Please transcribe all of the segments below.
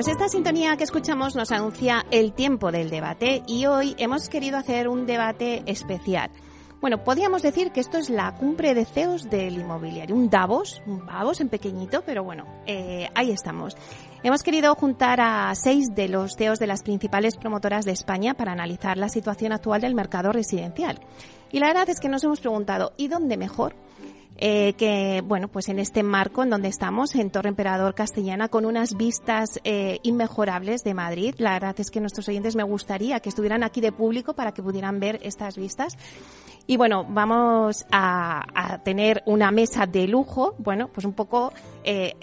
Pues esta sintonía que escuchamos nos anuncia el tiempo del debate y hoy hemos querido hacer un debate especial. Bueno, podríamos decir que esto es la cumbre de CEOs del inmobiliario, un Davos, un Davos en pequeñito, pero bueno, eh, ahí estamos. Hemos querido juntar a seis de los CEOs de las principales promotoras de España para analizar la situación actual del mercado residencial. Y la verdad es que nos hemos preguntado, ¿y dónde mejor? Eh, que, bueno, pues en este marco en donde estamos, en Torre Emperador Castellana, con unas vistas eh, inmejorables de Madrid. La verdad es que nuestros oyentes me gustaría que estuvieran aquí de público para que pudieran ver estas vistas. Y bueno, vamos a, tener una mesa de lujo. Bueno, pues un poco, eh,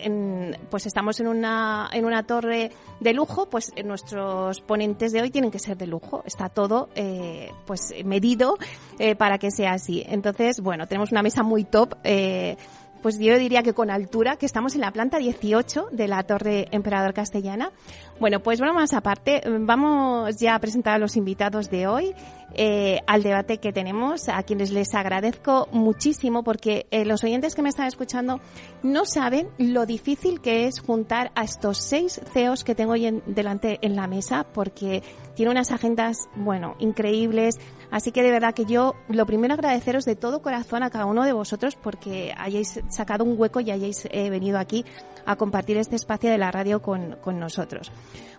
pues estamos en una, en una torre de lujo, pues nuestros ponentes de hoy tienen que ser de lujo. Está todo, eh, pues medido eh, para que sea así. Entonces, bueno, tenemos una mesa muy top. Eh, pues yo diría que con altura, que estamos en la planta 18 de la Torre Emperador Castellana. Bueno, pues bueno, más aparte, vamos ya a presentar a los invitados de hoy eh, al debate que tenemos, a quienes les agradezco muchísimo porque eh, los oyentes que me están escuchando no saben lo difícil que es juntar a estos seis CEOs que tengo hoy en, delante en la mesa porque tiene unas agendas, bueno, increíbles. Así que de verdad que yo lo primero agradeceros de todo corazón a cada uno de vosotros porque hayáis sacado un hueco y hayáis eh, venido aquí a compartir este espacio de la radio con, con nosotros.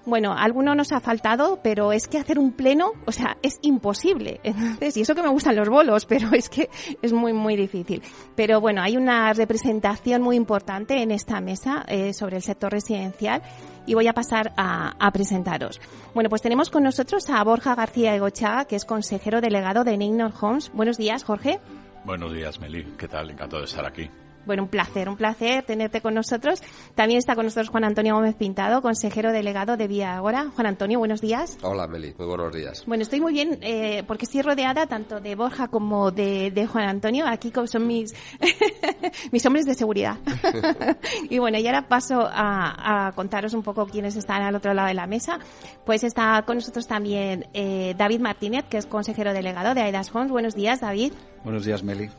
Bueno, alguno nos ha faltado, pero es que hacer un pleno, o sea, es imposible. Entonces, y eso que me gustan los bolos, pero es que es muy, muy difícil. Pero bueno, hay una representación muy importante en esta mesa eh, sobre el sector residencial y voy a pasar a, a, presentaros. Bueno, pues tenemos con nosotros a Borja García Egochaga, que es consejero delegado de Neynor Homes. Buenos días, Jorge. Buenos días, Meli. ¿Qué tal? Encantado de estar aquí. Bueno, un placer, un placer tenerte con nosotros. También está con nosotros Juan Antonio Gómez Pintado, consejero delegado de Vía Agora. Juan Antonio, buenos días. Hola, Meli, muy buenos días. Bueno, estoy muy bien eh, porque estoy rodeada tanto de Borja como de, de Juan Antonio. Aquí son mis, mis hombres de seguridad. y bueno, y ahora paso a, a, contaros un poco quiénes están al otro lado de la mesa. Pues está con nosotros también eh, David Martínez, que es consejero delegado de Aidas Homes. Buenos días, David. Buenos días, Meli.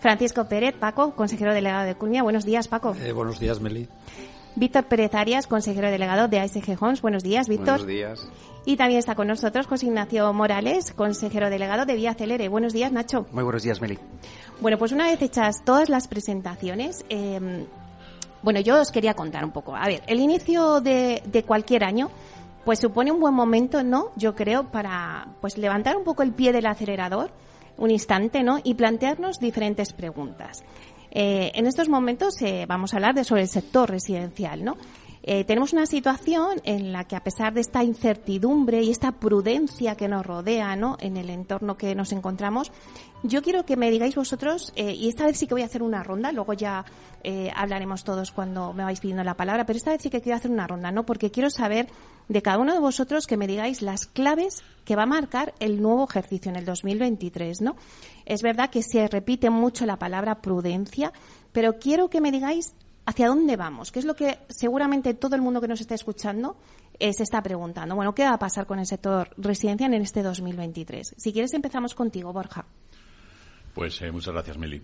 Francisco Pérez, Paco, consejero delegado de Culmia. Buenos días, Paco. Eh, buenos días, Meli. Víctor Pérez Arias, consejero delegado de ASG Homes. Buenos días, Víctor. Buenos días. Y también está con nosotros José Ignacio Morales, consejero delegado de Vía Celere. Buenos días, Nacho. Muy buenos días, Meli. Bueno, pues una vez hechas todas las presentaciones, eh, bueno, yo os quería contar un poco. A ver, el inicio de, de cualquier año pues supone un buen momento, ¿no? Yo creo para pues levantar un poco el pie del acelerador un instante, ¿no? Y plantearnos diferentes preguntas. Eh, en estos momentos eh, vamos a hablar de sobre el sector residencial, ¿no? Eh, tenemos una situación en la que a pesar de esta incertidumbre y esta prudencia que nos rodea, ¿no? En el entorno que nos encontramos, yo quiero que me digáis vosotros, eh, y esta vez sí que voy a hacer una ronda, luego ya eh, hablaremos todos cuando me vais pidiendo la palabra, pero esta vez sí que quiero hacer una ronda, ¿no? Porque quiero saber de cada uno de vosotros que me digáis las claves que va a marcar el nuevo ejercicio en el 2023, ¿no? Es verdad que se repite mucho la palabra prudencia, pero quiero que me digáis hacia dónde vamos, que es lo que seguramente todo el mundo que nos está escuchando eh, se está preguntando. Bueno, ¿qué va a pasar con el sector residencial en este 2023? Si quieres empezamos contigo, Borja. Pues eh, muchas gracias, Meli.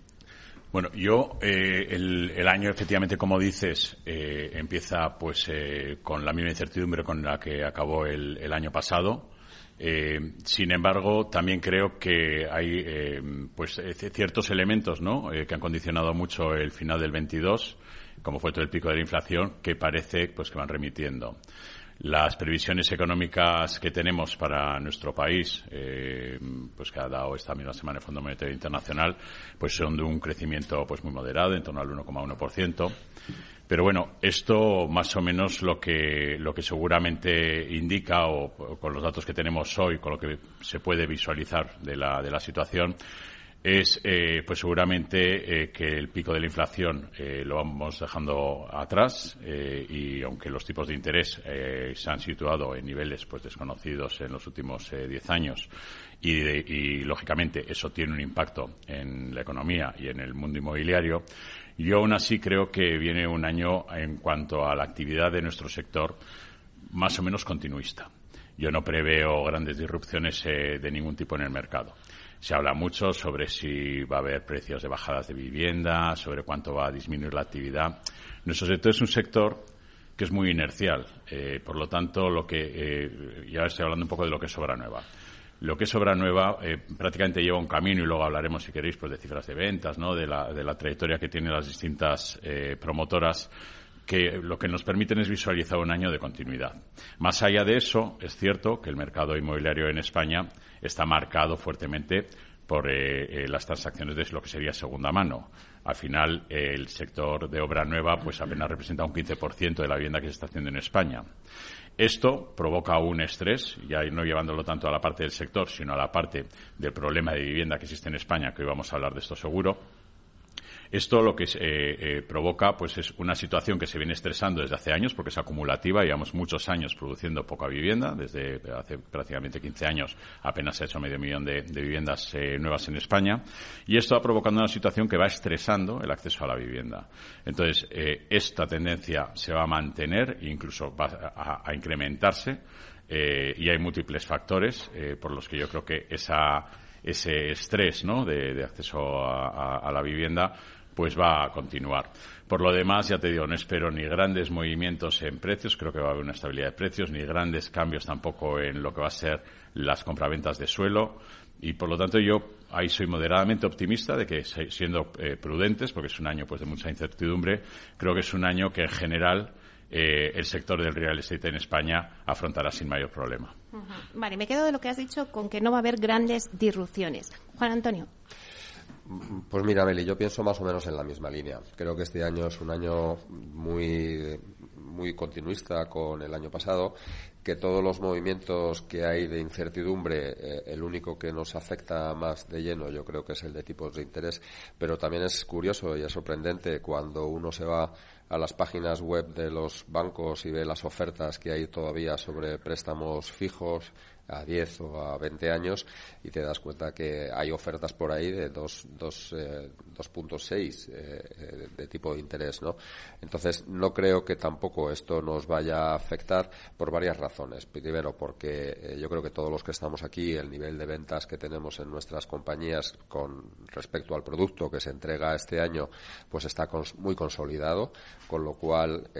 Bueno, yo eh, el, año efectivamente, como dices, empieza pues eh, con la misma incertidumbre con la que acabó el, el año pasado. Sin embargo, también creo que hay pues ciertos elementos ¿no? Que han condicionado mucho el final del 22, como fue todo el pico de la inflación, que parece pues que van remitiendo. Las previsiones económicas que tenemos para nuestro país, eh, pues que ha dado esta misma semana el Fondo Monetario Internacional, pues son de un crecimiento pues muy moderado, en torno al 1,1%. Pero bueno, esto más o menos lo que, lo que seguramente indica, o, o, con los datos que tenemos hoy, con lo que se puede visualizar de la, de la situación, es eh, pues seguramente eh, que el pico de la inflación eh, lo vamos dejando atrás y aunque los tipos de interés se han situado en niveles pues desconocidos en los últimos diez años y, lógicamente eso tiene un impacto en la economía y en el mundo inmobiliario yo aún así creo que viene un año en cuanto a la actividad de nuestro sector más o menos continuista. Yo no preveo grandes disrupciones de ningún tipo en el mercado se habla mucho sobre si va a haber precios de bajadas de vivienda, sobre cuánto va a disminuir la actividad. Nuestro sector es un sector que es muy inercial. Eh, por lo tanto, lo que eh, ya estoy hablando un poco de lo que es obra nueva. Lo que es obra nueva eh, prácticamente lleva un camino y luego hablaremos, si queréis, pues de cifras de ventas, ¿no? de, la, de la trayectoria que tienen las distintas promotoras que lo que nos permiten es visualizar un año de continuidad. Más allá de eso, es cierto que el mercado inmobiliario en España está marcado fuertemente por eh, eh, las transacciones de lo que sería segunda mano. Al final, el sector de obra nueva pues apenas representa un 15% de la vivienda que se está haciendo en España. Esto provoca un estrés, ya no llevándolo tanto a la parte del sector, sino a la parte del problema de vivienda que existe en España, que hoy vamos a hablar de esto seguro esto lo que eh, eh, provoca pues es una situación que se viene estresando desde hace años porque es acumulativa, llevamos muchos años produciendo poca vivienda, desde hace prácticamente 15 años apenas se ha hecho medio millón de, viviendas eh, nuevas en España y esto ha provocado una situación que va estresando el acceso a la vivienda. Entonces, esta tendencia se va a mantener e incluso va a, incrementarse y hay múltiples factores por los que yo creo que ese estrés ¿no? de, acceso a, la vivienda pues va a continuar. Por lo demás, ya te digo, no espero ni grandes movimientos en precios, creo que va a haber una estabilidad de precios, ni grandes cambios tampoco en lo que va a ser las compraventas de suelo. Y por lo tanto, yo ahí soy moderadamente optimista de que, siendo eh, prudentes, porque es un año pues de mucha incertidumbre, creo que es un año que en general eh, el sector del real estate en España afrontará sin mayor problema. Vale, me quedo de lo que has dicho con que no va a haber grandes disrupciones. Juan Antonio. Pues mira, Meli, yo pienso más o menos en la misma línea. Creo que este año es un año muy, muy continuista con el año pasado, que todos los movimientos que hay de incertidumbre, eh, el único que nos afecta más de lleno yo creo que es el de tipos de interés, pero también es curioso y es sorprendente cuando uno se va a las páginas web de los bancos y ve las ofertas que hay todavía sobre préstamos fijos a 10 o a 20 años y te das cuenta que hay ofertas por ahí de 2.6 eh, eh, eh, de tipo de interés, ¿no? Entonces, no creo que tampoco esto nos vaya a afectar por varias razones. Primero, porque yo creo que todos los que estamos aquí, el nivel de ventas que tenemos en nuestras compañías con respecto al producto que se entrega este año, pues está muy consolidado, con lo cual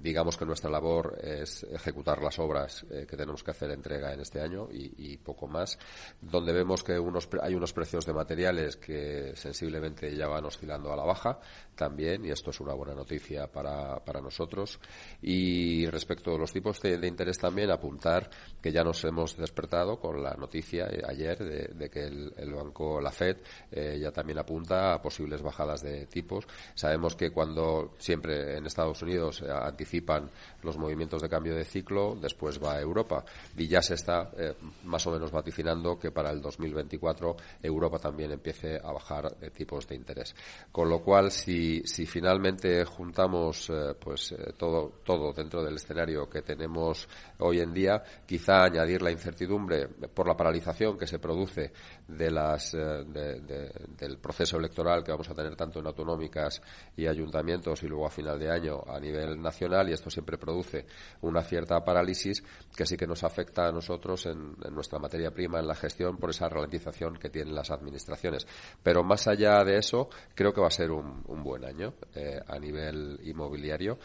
digamos que nuestra labor es ejecutar las obras que tenemos que hacer entre en este año y, poco más, donde vemos que unos, hay unos precios de materiales que sensiblemente ya van oscilando a la baja también, y esto es una buena noticia para, para nosotros. Y respecto a los tipos de, interés también, apuntar que ya nos hemos despertado con la noticia eh, ayer de, que el, banco, la FED, eh, ya también apunta a posibles bajadas de tipos. Sabemos que cuando siempre en Estados Unidos eh, anticipan los movimientos de cambio de ciclo, después va a Europa. Y ya se está eh, más o menos vaticinando que para el 2024 Europa también empiece a bajar tipos de interés. Con lo cual, si, si finalmente juntamos eh, pues eh, todo, todo dentro del escenario que tenemos hoy en día, quizá añadir la incertidumbre por la paralización que se produce de las, del proceso electoral que vamos a tener tanto en autonómicas y ayuntamientos y luego a final de año a nivel nacional y esto siempre produce una cierta parálisis que sí que nos afecta nosotros en, nuestra materia prima, en la gestión, por esa ralentización que tienen las administraciones. Pero más allá de eso, creo que va a ser un, buen año eh, a nivel inmobiliario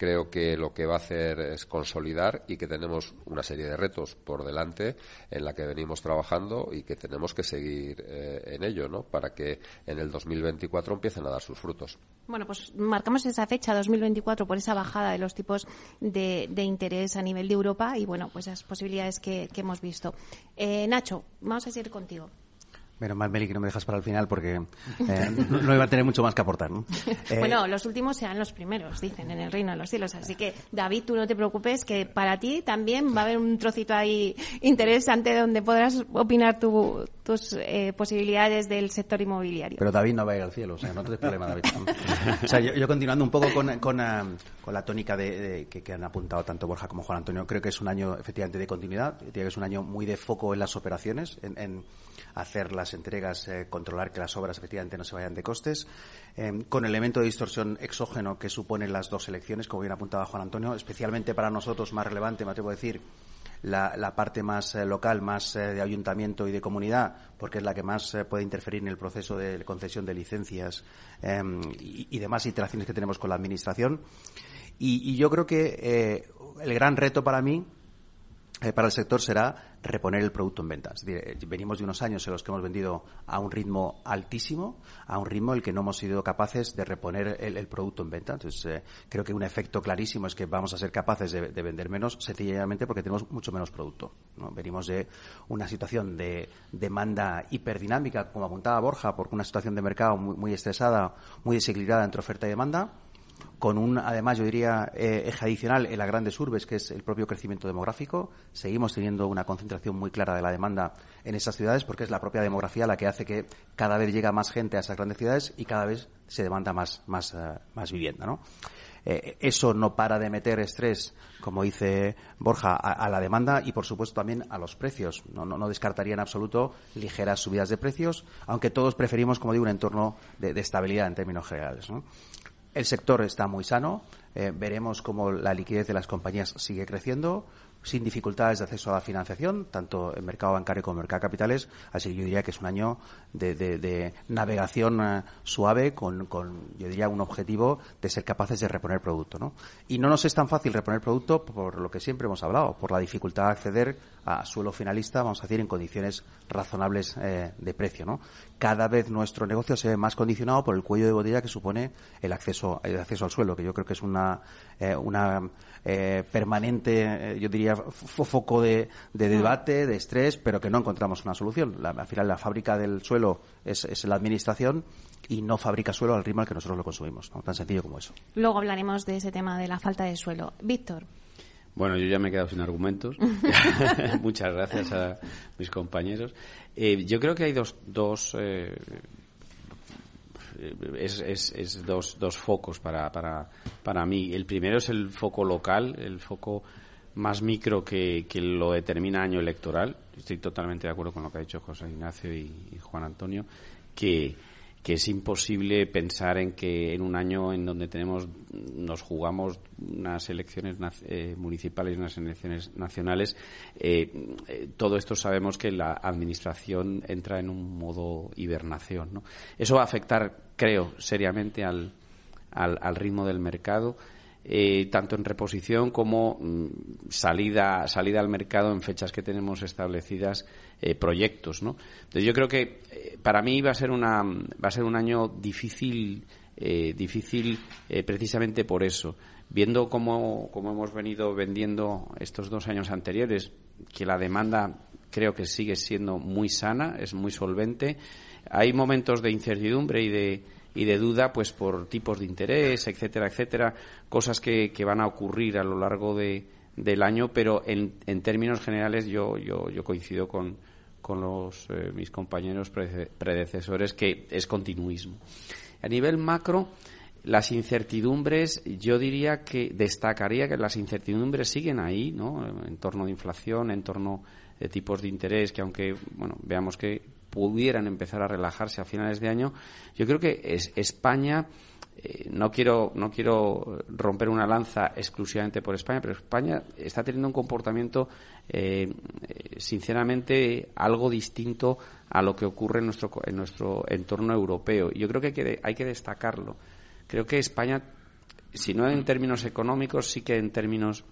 creo que lo que va a hacer es consolidar y que tenemos una serie de retos por delante en la que venimos trabajando y que tenemos que seguir eh, en ello, ¿no? Para que en el 2024 empiecen a dar sus frutos. Bueno, pues marcamos esa fecha 2024 por esa bajada de los tipos de, interés a nivel de Europa y bueno, pues las posibilidades que, hemos visto. Eh, Nacho, vamos a seguir contigo. Menos mal, Meli, que no me dejas para el final porque eh, no, iba a tener mucho más que aportar. ¿no? bueno, los últimos serán los primeros, dicen, en el reino de los cielos. Así que, David, tú no te preocupes, que para ti también va a haber un trocito ahí interesante donde podrás opinar tu, tus eh, posibilidades del sector inmobiliario. Pero David no va a ir al cielo, o sea, no te problema, David. o sea, yo, continuando un poco con, con, eh, la tónica de, que, han apuntado tanto Borja como Juan Antonio, creo que es un año efectivamente de continuidad, que es un año muy de foco en las operaciones, en, hacer las entregas, eh, controlar que las obras efectivamente no se vayan de costes, con elemento de distorsión exógeno que suponen las dos elecciones, como bien apuntaba Juan Antonio, especialmente para nosotros más relevante, me atrevo a decir, la, parte más eh, local, más eh, de ayuntamiento y de comunidad, porque es la que más eh, puede interferir en el proceso de concesión de licencias em, y, demás interacciones que tenemos con la Administración. Y, yo creo que el gran reto para mí eh, para el sector será reponer el producto en ventas. Eh, venimos de unos años en los que hemos vendido a un ritmo altísimo, a un ritmo en el que no hemos sido capaces de reponer el, producto en venta. Entonces, eh, creo que un efecto clarísimo es que vamos a ser capaces de, vender menos, sencillamente porque tenemos mucho menos producto. Venimos de una situación de demanda hiperdinámica, como apuntaba Borja, por una situación de mercado muy, muy estresada, muy desequilibrada entre oferta y demanda con un, además, yo diría, eh, eje adicional en las grandes urbes, que es el propio crecimiento demográfico. Seguimos teniendo una concentración muy clara de la demanda en esas ciudades porque es la propia demografía la que hace que cada vez llega más gente a esas grandes ciudades y cada vez se demanda más, más, eh, más vivienda, ¿no? Eh, eso no para de meter estrés, como dice Borja, a, la demanda y, por supuesto, también a los precios. No, no, descartaría en absoluto ligeras subidas de precios, aunque todos preferimos, como digo, un entorno de, de estabilidad en términos generales. ¿no? El sector está muy sano. Eh, veremos cómo la liquidez de las compañías sigue creciendo sin dificultades de acceso a la financiación, tanto en mercado bancario como en mercado de capitales. Así que yo diría que es un año de, navegación eh, suave con, yo diría, un objetivo de ser capaces de reponer producto. ¿no? Y no nos es tan fácil reponer producto por lo que siempre hemos hablado, por la dificultad de acceder a suelo finalista, vamos a decir, en condiciones razonables eh, de precio. ¿no? Cada vez nuestro negocio se ve más condicionado por el cuello de botella que supone el acceso, el acceso al suelo, que yo creo que es una, eh, una permanente, yo diría, foco de, debate, de estrés, pero que no encontramos una solución. al final, la fábrica del suelo es, es la administración y no fabrica suelo al ritmo al que nosotros lo consumimos. ¿no? Tan sencillo como eso. Luego hablaremos de ese tema de la falta de suelo. Víctor. Bueno, yo ya me he quedado sin argumentos. Muchas gracias a mis compañeros. Eh, yo creo que hay dos, dos eh, es, es, dos, dos focos para, para, para mí. El primero es el foco local, el foco más micro que, que lo determina año electoral. Estoy totalmente de acuerdo con lo que ha dicho José Ignacio y Juan Antonio, que que es imposible pensar en que en un año en donde tenemos nos jugamos unas elecciones eh, municipales y unas elecciones nacionales eh, eh, todo esto sabemos que la administración entra en un modo hibernación ¿no? eso va a afectar creo seriamente al, al, al ritmo del mercado eh, tanto en reposición como mm, salida, salida al mercado en fechas que tenemos establecidas, eh, proyectos, ¿no? Entonces yo creo que eh, para mí va a ser una, va a ser un año difícil, difícil precisamente por eso. Viendo cómo, cómo hemos venido vendiendo estos dos años anteriores, que la demanda creo que sigue siendo muy sana, es muy solvente. Hay momentos de incertidumbre y de, y de duda pues por tipos de interés, etcétera, etcétera, cosas que, que van a ocurrir a lo largo de, del año, pero en, en términos generales yo, yo, yo coincido con, con los, eh, mis compañeros predecesores que es continuismo. A nivel macro, las incertidumbres, yo diría que destacaría que las incertidumbres siguen ahí, ¿no? En torno de inflación, en torno de tipos de interés, que aunque, bueno, veamos que pudieran empezar a relajarse a finales de año, yo creo que es España eh, no quiero no quiero romper una lanza exclusivamente por España, pero España está teniendo un comportamiento eh, sinceramente algo distinto a lo que ocurre en nuestro en nuestro entorno europeo. Yo creo que hay que, hay que destacarlo. Creo que España, si no en términos económicos, sí que en términos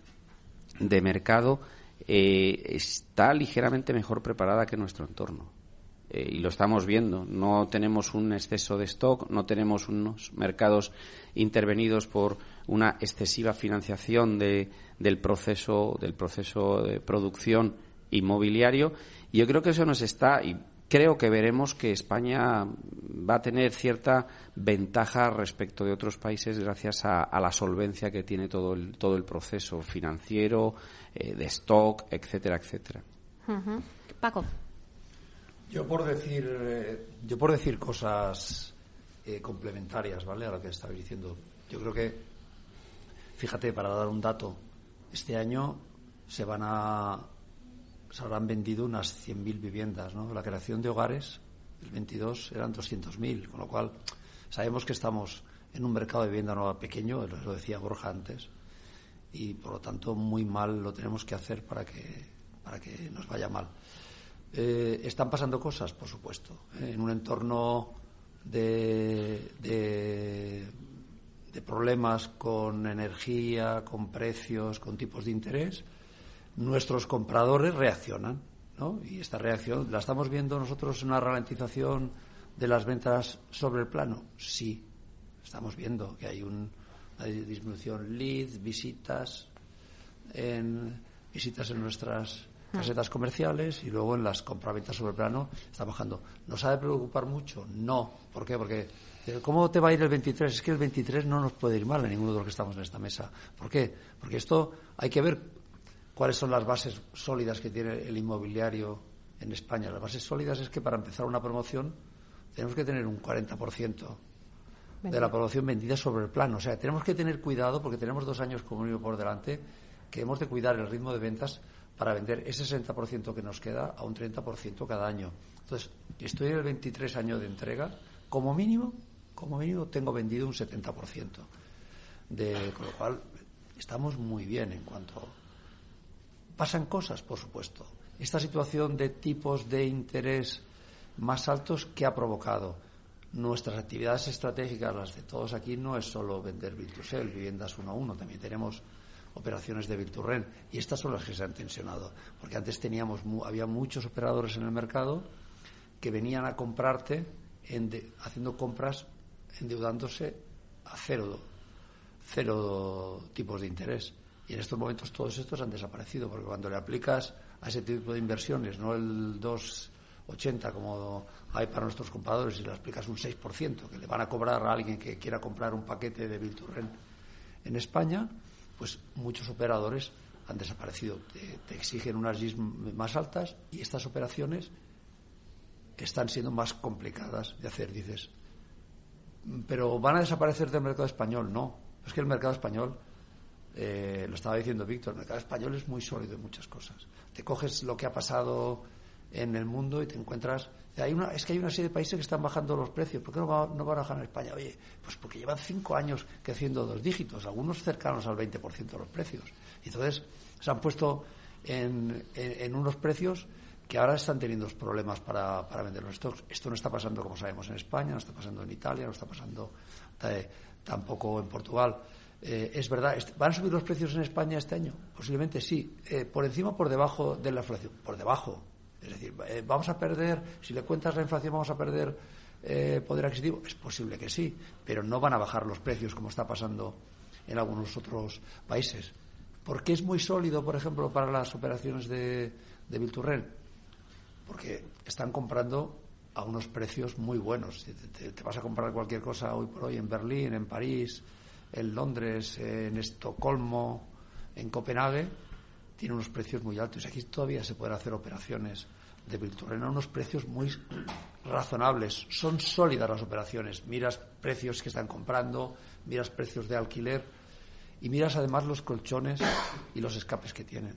de mercado eh, está ligeramente mejor preparada que nuestro entorno. Eh, y lo estamos viendo. No tenemos un exceso de stock, no tenemos unos mercados intervenidos por una excesiva financiación de, del proceso del proceso de producción inmobiliario. Y yo creo que eso nos está y creo que veremos que España va a tener cierta ventaja respecto de otros países gracias a, la solvencia que tiene todo el, todo el proceso financiero, eh, de stock, etcétera, etcétera. Paco. Yo por decir, eh, yo por decir cosas eh, complementarias, ¿vale? A lo que estabais diciendo. Yo creo que, fíjate, para dar un dato, este año se van a se habrán vendido unas 100.000 viviendas, ¿no? La creación de hogares, el 22 eran 200.000, con lo cual sabemos que estamos en un mercado de vivienda nueva pequeño, lo decía Borja antes, y por lo tanto muy mal lo tenemos que hacer para que, para que nos vaya mal. Eh, ¿Están pasando cosas? Por supuesto. ¿eh? En un entorno de, de, problemas con energía, con precios, con tipos de interés, nuestros compradores reaccionan. ¿no? Y esta reacción la estamos viendo nosotros una ralentización de las ventas sobre el plano. Sí, estamos viendo que hay un, una disminución lead, visitas en visitas en nuestras casetas comerciales y luego en las compraventas sobre plano está bajando. ¿Nos ha de preocupar mucho? No. ¿Por qué? Porque eh, ¿cómo te va a ir el 23? Es que el 23 no nos puede ir mal a ninguno de los que estamos en esta mesa. ¿Por qué? Porque esto hay que ver cuáles son las bases sólidas que tiene el inmobiliario en España. Las bases sólidas es que para empezar una promoción tenemos que tener un 40% de la promoción vendida sobre el plano. O sea, tenemos que tener cuidado porque tenemos dos años como por delante que hemos de cuidar el ritmo de ventas para vender ese 60% que nos queda a un 30% cada año. Entonces, estoy en el 23 año de entrega, como mínimo, como mínimo tengo vendido un 70%. De, con lo cual, estamos muy bien en cuanto. Pasan cosas, por supuesto. Esta situación de tipos de interés más altos que ha provocado nuestras actividades estratégicas, las de todos aquí, no es solo vender Virtusel, viviendas uno a uno, también tenemos operaciones de Virturren y estas son las que se han tensionado. Porque antes teníamos había muchos operadores en el mercado que venían a comprarte haciendo compras endeudándose a cero cero tipos de interés. Y en estos momentos todos estos han desaparecido porque cuando le aplicas a ese tipo de inversiones no el 2,80 como hay para nuestros compradores y le aplicas un 6% que le van a cobrar a alguien que quiera comprar un paquete de Virturren en España pues muchos operadores han desaparecido. Te, exigen unas GIS más altas y estas operaciones están siendo más complicadas de hacer, dices. Pero van a desaparecer del mercado español, no. Es que el mercado español, eh, lo estaba diciendo Víctor, el mercado español es muy sólido en muchas cosas. Te coges lo que ha pasado en el mundo y te encuentras. Hay una, es que hay una serie de países que están bajando los precios. ¿Por qué no, va, no van a bajar en España? Oye, pues porque llevan cinco años creciendo dos dígitos, algunos cercanos al 20% de los precios. Entonces se han puesto en, en, unos precios que ahora están teniendo problemas para, para vender los stocks. Esto no está pasando, como sabemos, en España, no está pasando en Italia, no está pasando eh, tampoco en Portugal. Eh, es verdad, ¿van a subir los precios en España este año? Posiblemente sí. Eh, ¿Por encima o por debajo de la inflación? Por debajo. Es decir, eh, vamos a perder, si le cuentas la inflación, vamos a perder eh, poder adquisitivo. Es posible que sí, pero no van a bajar los precios como está pasando en algunos otros países. ¿Por qué es muy sólido, por ejemplo, para las operaciones de, de Bilturren? Porque están comprando a unos precios muy buenos. Te, te, vas a comprar cualquier cosa hoy por hoy en Berlín, en París, en Londres, en Estocolmo, en Copenhague tiene unos precios muy altos. Aquí todavía se pueden hacer operaciones de Vilturren a unos precios muy razonables. Son sólidas las operaciones. Miras precios que están comprando, miras precios de alquiler y miras además los colchones y los escapes que tienen.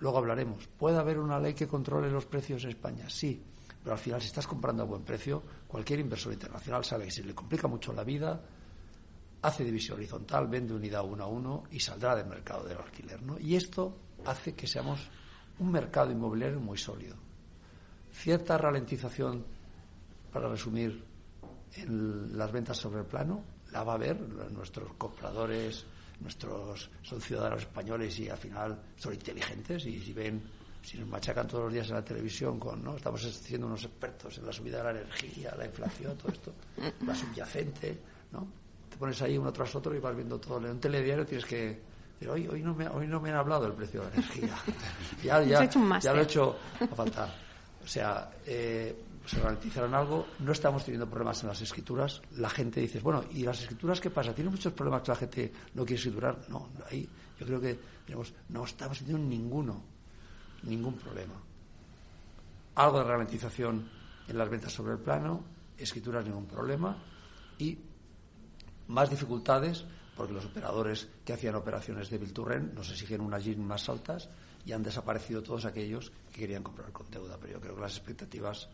Luego hablaremos. ¿Puede haber una ley que controle los precios en España? Sí. Pero al final, si estás comprando a buen precio, cualquier inversor internacional sabe que si le complica mucho la vida, hace división horizontal, vende unidad uno a uno y saldrá del mercado del alquiler. ¿no? Y esto hace que seamos un mercado inmobiliario muy sólido. Cierta ralentización, para resumir, en las ventas sobre el plano, la va a ver nuestros compradores, nuestros son ciudadanos españoles y al final son inteligentes y si ven si nos machacan todos los días en la televisión con no estamos siendo unos expertos en la subida de la energía la inflación todo esto la subyacente no te pones ahí uno tras otro y vas viendo todo. En un telediario tienes que pero hoy, hoy, no me, hoy no me han hablado del precio de la energía. ya, ya, ya lo he hecho a faltar. O sea, eh, se garantizaron algo. No estamos teniendo problemas en las escrituras. La gente dice, bueno, ¿y las escrituras qué pasa? ¿Tiene muchos problemas que la gente no quiere escriturar? No, ahí yo creo que tenemos, no estamos teniendo ninguno, ningún problema. Algo de ralentización en las ventas sobre el plano, escrituras ningún problema y más dificultades porque los operadores que hacían operaciones de Bilturren nos exigen unas GIN más altas y han desaparecido todos aquellos que querían comprar con deuda. Pero yo creo que las expectativas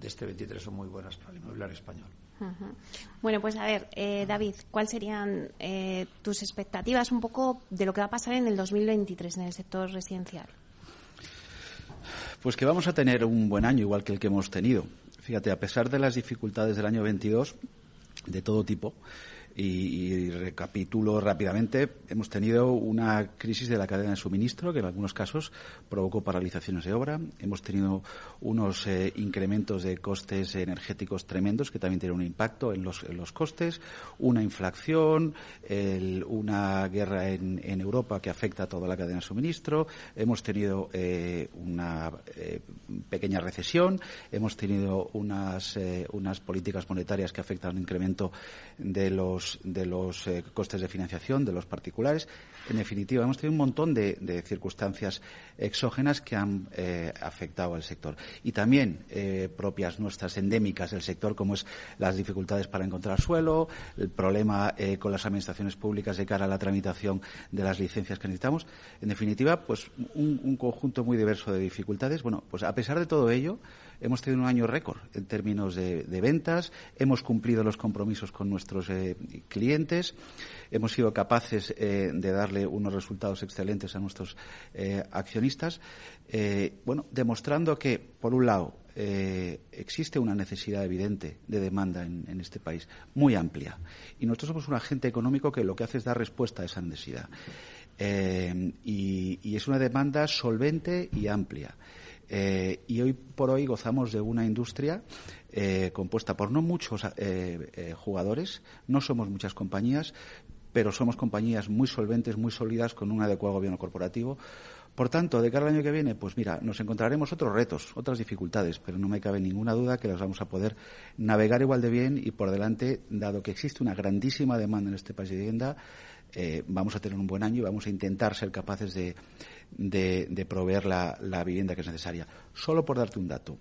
de este 23 son muy buenas para el inmobiliario español. Bueno, pues a ver, eh, David, ¿cuáles serían eh, tus expectativas un poco de lo que va a pasar en el 2023 en el sector residencial? Pues que vamos a tener un buen año igual que el que hemos tenido. Fíjate, a pesar de las dificultades del año 22, de todo tipo, y, recapitulo rápidamente, hemos tenido una crisis de la cadena de suministro que en algunos casos provocó paralizaciones de obra. Hemos tenido unos eh, incrementos de costes energéticos tremendos que también tienen un impacto en los, costes. Una inflación, una guerra en, Europa que afecta a toda la cadena de suministro. Hemos tenido eh, una eh, pequeña recesión. Hemos tenido unas, unas políticas monetarias que afectan al incremento de los de los eh, costes de financiación de los particulares. En definitiva, hemos tenido un montón de, circunstancias exógenas que han eh, afectado al sector. Y también eh, propias nuestras endémicas del sector, como es las dificultades para encontrar suelo, el problema con las administraciones públicas de cara a la tramitación de las licencias que necesitamos. En definitiva, pues un, un conjunto muy diverso de dificultades. Bueno, pues a pesar de todo ello, Hemos tenido un año récord en términos de, ventas, hemos cumplido los compromisos con nuestros eh, clientes, hemos sido capaces eh, de darle unos resultados excelentes a nuestros eh, accionistas, bueno, demostrando que, por un lado, existe una necesidad evidente de demanda en, este país, muy amplia. Y nosotros somos un agente económico que lo que hace es dar respuesta a esa necesidad. y, es una demanda solvente y amplia. Eh, y hoy por hoy gozamos de una industria eh, compuesta por no muchos eh, jugadores, no somos muchas compañías, pero somos compañías muy solventes, muy sólidas, con un adecuado gobierno corporativo. Por tanto, de cara al año que viene, pues mira, nos encontraremos otros retos, otras dificultades, pero no me cabe ninguna duda que las vamos a poder navegar igual de bien y por delante, dado que existe una grandísima demanda en este país de vivienda, vamos a tener un buen año y vamos a intentar ser capaces de, de, proveer la, vivienda que es necesaria. Solo por darte un dato,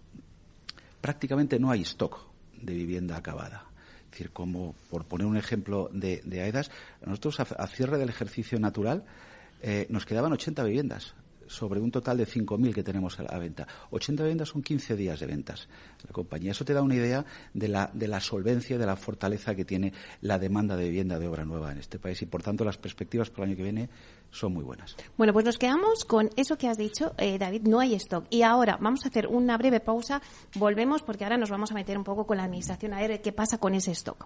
prácticamente no hay stock de vivienda acabada. Es decir, como por poner un ejemplo de, de AEDAS, nosotros a, cierre del ejercicio natural eh, nos quedaban 80 viviendas sobre un total de 5.000 que tenemos a la venta. 80 viviendas son 15 días de ventas. La compañía. Eso te da una idea de la, de la solvencia de la fortaleza que tiene la demanda de vivienda de obra nueva en este país y, por tanto, las perspectivas para el año que viene son muy buenas. Bueno, pues nos quedamos con eso que has dicho, eh, David, no hay stock. Y ahora vamos a hacer una breve pausa, volvemos porque ahora nos vamos a meter un poco con la administración a ver qué pasa con ese stock.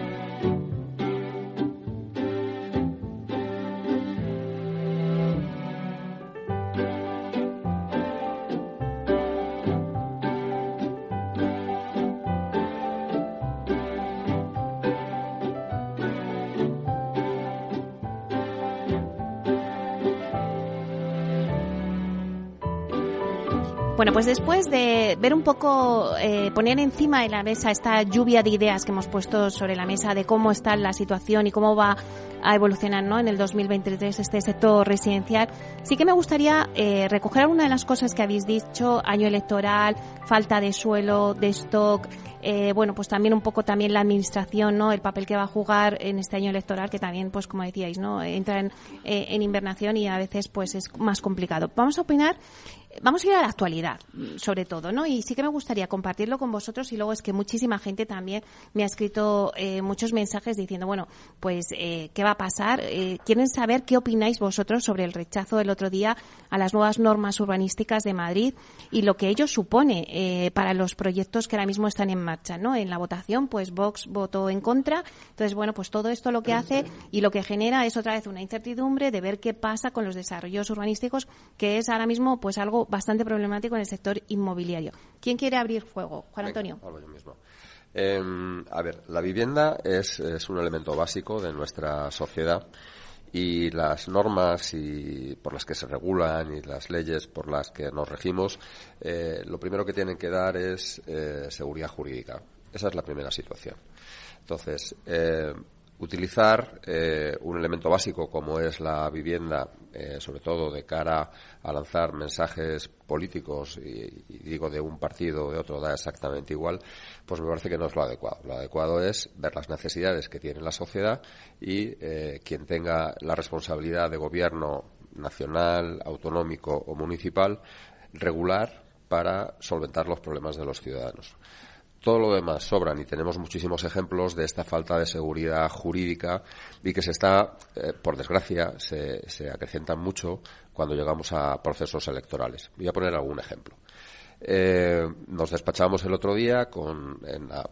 Bueno, pues después de ver un poco, eh, poner encima de la mesa esta lluvia de ideas que hemos puesto sobre la mesa de cómo está la situación y cómo va a evolucionar ¿no? en el 2023 este sector residencial, sí que me gustaría eh, recoger alguna de las cosas que habéis dicho, año electoral, falta de suelo, de stock, eh, bueno, pues también un poco también la administración, ¿no? El papel que va a jugar en este año electoral, que también, pues como decíais, ¿no? Entra en, en invernación y a veces, pues es más complicado. Vamos a opinar Vamos a ir a la actualidad, sobre todo, ¿no? Y sí que me gustaría compartirlo con vosotros y luego es que muchísima gente también me ha escrito eh, muchos mensajes diciendo, bueno, pues, eh, ¿qué va a pasar? Eh, quieren saber qué opináis vosotros sobre el rechazo del otro día a las nuevas normas urbanísticas de Madrid y lo que ello supone eh, para los proyectos que ahora mismo están en marcha, ¿no? En la votación, pues Vox votó en contra. Entonces, bueno, pues todo esto lo que hace y lo que genera es otra vez una incertidumbre de ver qué pasa con los desarrollos urbanísticos, que es ahora mismo, pues algo bastante problemático en el sector inmobiliario. ¿Quién quiere abrir fuego? Juan Antonio. Em, a ver, la vivienda es, un elemento básico de nuestra sociedad y las normas y por las que se regulan y las leyes por las que nos regimos, eh, lo primero que tienen que dar es eh, seguridad jurídica. Esa es la primera situación. Entonces, eh, utilizar un elemento básico como es la vivienda, eh, sobre todo de cara a lanzar mensajes políticos, y, digo de un partido o de otro, da exactamente igual, pues me parece que no es lo adecuado. Lo adecuado es ver las necesidades que tiene la sociedad y eh, quien tenga la responsabilidad de gobierno nacional, autonómico o municipal, regular para solventar los problemas de los ciudadanos. Todo lo demás sobran y tenemos muchísimos ejemplos de esta falta de seguridad jurídica y que se está, eh, por desgracia, se, se mucho cuando llegamos a procesos electorales. Voy a poner algún ejemplo. Eh, nos despachamos el otro día con, la,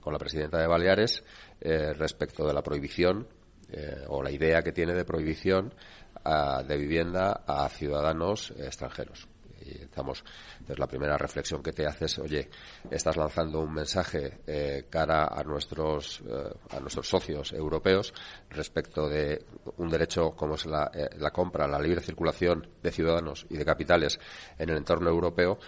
con la presidenta de Baleares eh, respecto de la prohibición o la idea que tiene de prohibición ah, de vivienda a ciudadanos extranjeros y estamos entonces la primera reflexión que te haces oye estás lanzando un mensaje eh, cara a nuestros eh, a nuestros socios europeos respecto de un derecho como es la, eh, la compra la libre circulación de ciudadanos y de capitales en el entorno europeo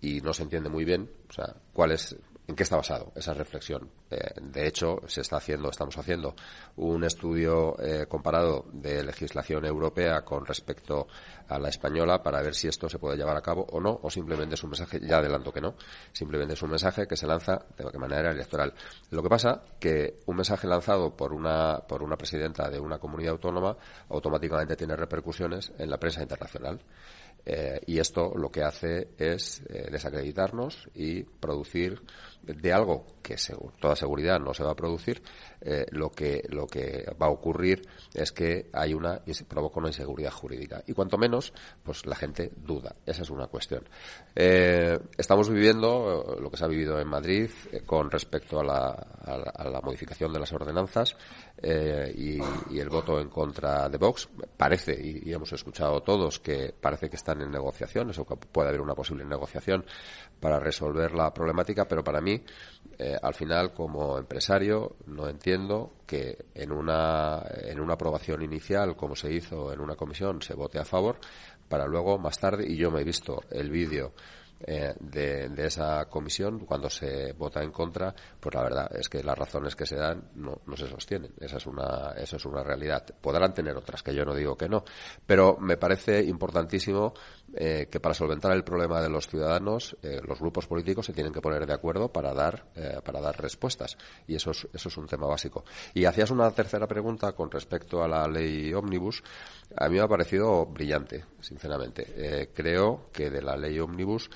y no se entiende muy bien o sea cuál es ¿En qué está basado esa reflexión? Eh, de hecho, se está haciendo, estamos haciendo un estudio eh, comparado de legislación europea con respecto a la española para ver si esto se puede llevar a cabo o no, o simplemente es un mensaje, ya adelanto que no, simplemente es un mensaje que se lanza de manera electoral. Lo que pasa que un mensaje lanzado por una, por una presidenta de una comunidad autónoma automáticamente tiene repercusiones en la prensa internacional. Eh, y esto lo que hace es desacreditarnos y producir de algo que según toda seguridad no se va a producir, eh, lo que lo que va a ocurrir es que hay una y se provoca una inseguridad jurídica. Y cuanto menos pues la gente duda. Esa es una cuestión. Estamos viviendo lo que se ha vivido en Madrid con respecto a la, a la, modificación de las ordenanzas y, el voto en contra de Vox. Parece y, y hemos escuchado todos que parece que están en negociaciones o que puede haber una posible negociación para resolver la problemática, pero para mí, eh, al final, como empresario, no entiendo que en una, en una aprobación inicial, como se hizo en una comisión, se vote a favor, para luego, más tarde, y yo me he visto el vídeo eh, de, esa comisión cuando se vota en contra, pues la verdad es que las razones que se dan no, no se sostienen. Esa es una, eso es una realidad. Podrán tener otras, que yo no digo que no, pero me parece importantísimo eh, que para solventar el problema de los ciudadanos, eh, los grupos políticos se tienen que poner de acuerdo para dar, para dar respuestas. Y eso es, eso es un tema básico. Y hacías una tercera pregunta con respecto a la ley Omnibus. A mí me ha parecido brillante, sinceramente. creo que de la ley Omnibus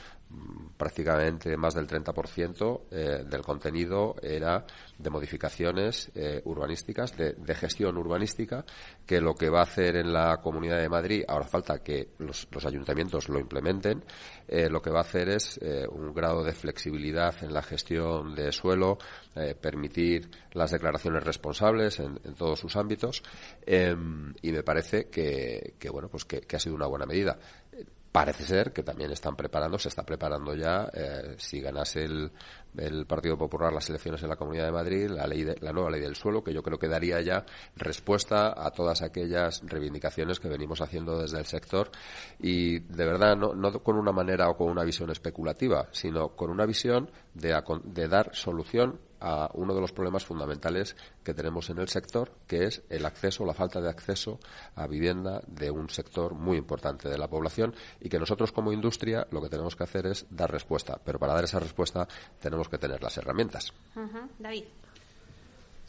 prácticamente más del 30% eh, del contenido era de modificaciones eh, urbanísticas, de, gestión urbanística, que lo que va a hacer en la Comunidad de Madrid, ahora falta que los, ayuntamientos lo implementen, eh, lo que va a hacer es un grado de flexibilidad en la gestión de suelo, permitir las declaraciones responsables en, todos sus ámbitos, em, y me parece que, bueno, pues que ha sido una buena medida parece ser que también están preparando, se está preparando ya, eh, si ganase el, el, Partido Popular las elecciones en la Comunidad de Madrid, la, ley la nueva ley del suelo, que yo creo que daría ya respuesta a todas aquellas reivindicaciones que venimos haciendo desde el sector. Y de verdad no, no con una manera o con una visión especulativa, sino con una visión de, de dar solución a uno de los problemas fundamentales que tenemos en el sector, que es el acceso, la falta de acceso a vivienda de un sector muy importante de la población y que nosotros como industria lo que tenemos que hacer es dar respuesta. Pero para dar esa respuesta tenemos que tener las herramientas. David.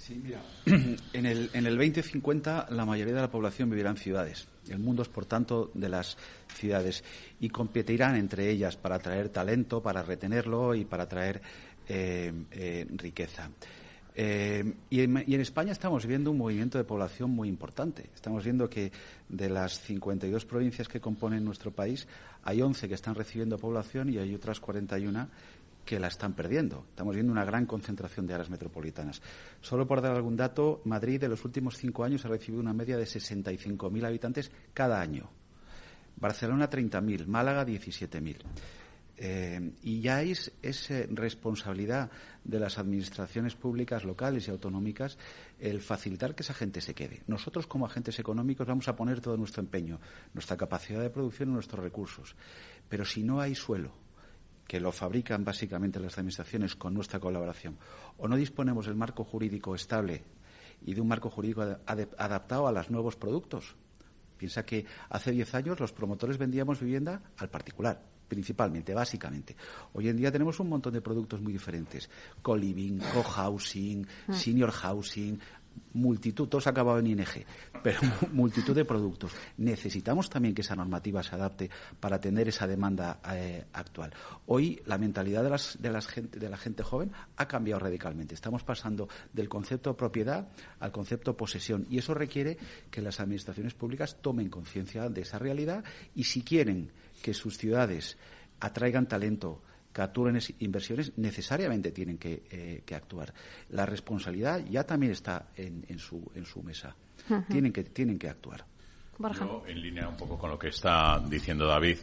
Sí, mira, en el, en el 2050 la mayoría de la población vivirá en ciudades. El mundo es, por tanto, de las ciudades y competirán entre ellas para atraer talento, para retenerlo y para atraer eh, eh, riqueza. Eh, y, en, España estamos viendo un movimiento de población muy importante. Estamos viendo que de las 52 provincias que componen nuestro país, hay 11 que están recibiendo población y hay otras 41 que la están perdiendo. Estamos viendo una gran concentración de áreas metropolitanas. Solo por dar algún dato, Madrid de los últimos cinco años ha recibido una media de 65.000 habitantes cada año. Barcelona 30.000, Málaga 17.000. Eh, y ya es, responsabilidad de las administraciones públicas locales y autonómicas el facilitar que esa gente se quede. Nosotros, como agentes económicos, vamos a poner todo nuestro empeño, nuestra capacidad de producción y nuestros recursos. Pero si no hay suelo, que lo fabrican básicamente las administraciones con nuestra colaboración, o no disponemos del marco jurídico estable y de un marco jurídico adaptado a los nuevos productos. Piensa que hace diez años los promotores vendíamos vivienda al particular principalmente, básicamente. Hoy en día tenemos un montón de productos muy diferentes. Co-living, co-housing, mm. senior housing, multitud, todos acabado en ING, pero multitud de productos. Necesitamos también que esa normativa se adapte para tener esa demanda eh, actual. Hoy la mentalidad de, las, de, las gente, de la gente joven ha cambiado radicalmente. Estamos pasando del concepto propiedad al concepto posesión y eso requiere que las administraciones públicas tomen conciencia de esa realidad y si quieren que sus ciudades atraigan talento, capturen inversiones, necesariamente tienen que, eh, actuar. La responsabilidad ya también está en, su, en su mesa. tienen, que, tienen que actuar. Yo, en línea un poco con lo que está diciendo David,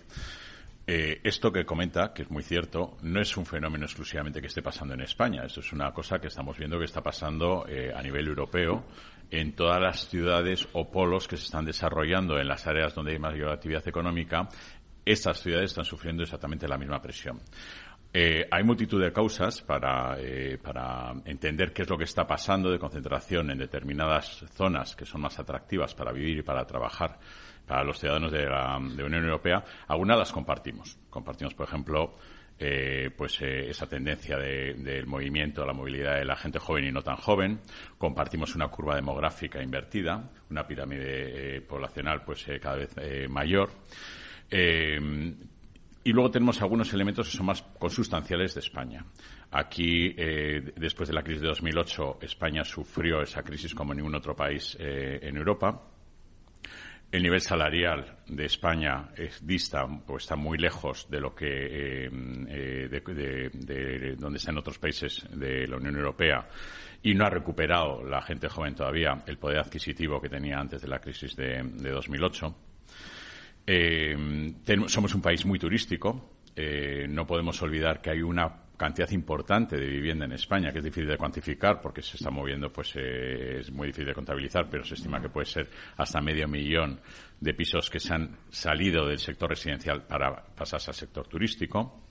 eh, esto que comenta, que es muy cierto, no es un fenómeno exclusivamente que esté pasando en España. Esto es una cosa que estamos viendo que está pasando eh, a nivel europeo en todas las ciudades o polos que se están desarrollando en las áreas donde hay mayor actividad económica estas ciudades están sufriendo exactamente la misma presión. Eh, hay multitud de causas eh, para, entender qué es lo que está pasando de concentración en determinadas zonas que son más atractivas para vivir y para trabajar para los ciudadanos de la, Unión Europea. Algunas las compartimos. Compartimos, por ejemplo, eh, pues esa tendencia del movimiento a la movilidad de la gente joven y no tan joven. Compartimos una curva demográfica invertida, una pirámide poblacional pues cada vez mayor. Eh, y luego tenemos algunos elementos que son más consustanciales de España. Aquí, eh, después de la crisis de 2008, España sufrió esa crisis como ningún otro país eh, en Europa. El nivel salarial de España es dista o está muy lejos de lo que de, donde están otros países de la Unión Europea y no ha recuperado la gente joven todavía el poder adquisitivo que tenía antes de la crisis de, de 2008. Eh, somos un país muy turístico. Eh, no podemos olvidar que hay una cantidad importante de vivienda en España que es difícil de cuantificar porque se está moviendo, pues eh, es muy difícil de contabilizar, pero se estima que puede ser hasta medio millón de pisos que se han salido del sector residencial para pasarse al sector turístico.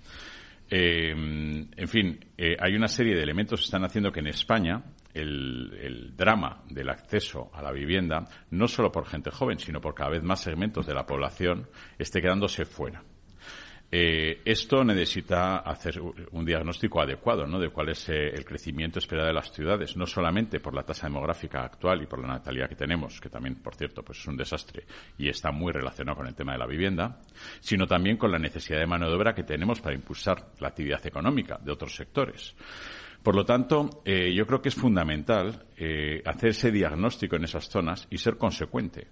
En fin, hay una serie de elementos que están haciendo que en España el, drama del acceso a la vivienda, no solo por gente joven, sino por cada vez más segmentos de la población, esté quedándose fuera. Eh, esto necesita hacer un diagnóstico adecuado ¿no? de cuál es eh, el crecimiento esperado de las ciudades, no solamente por la tasa demográfica actual y por la natalidad que tenemos, que también, por cierto, pues es un desastre y está muy relacionado con el tema de la vivienda, sino también con la necesidad de mano de obra que tenemos para impulsar la actividad económica de otros sectores. Por lo tanto, eh, yo creo que es fundamental hacer ese diagnóstico en esas zonas y ser consecuente.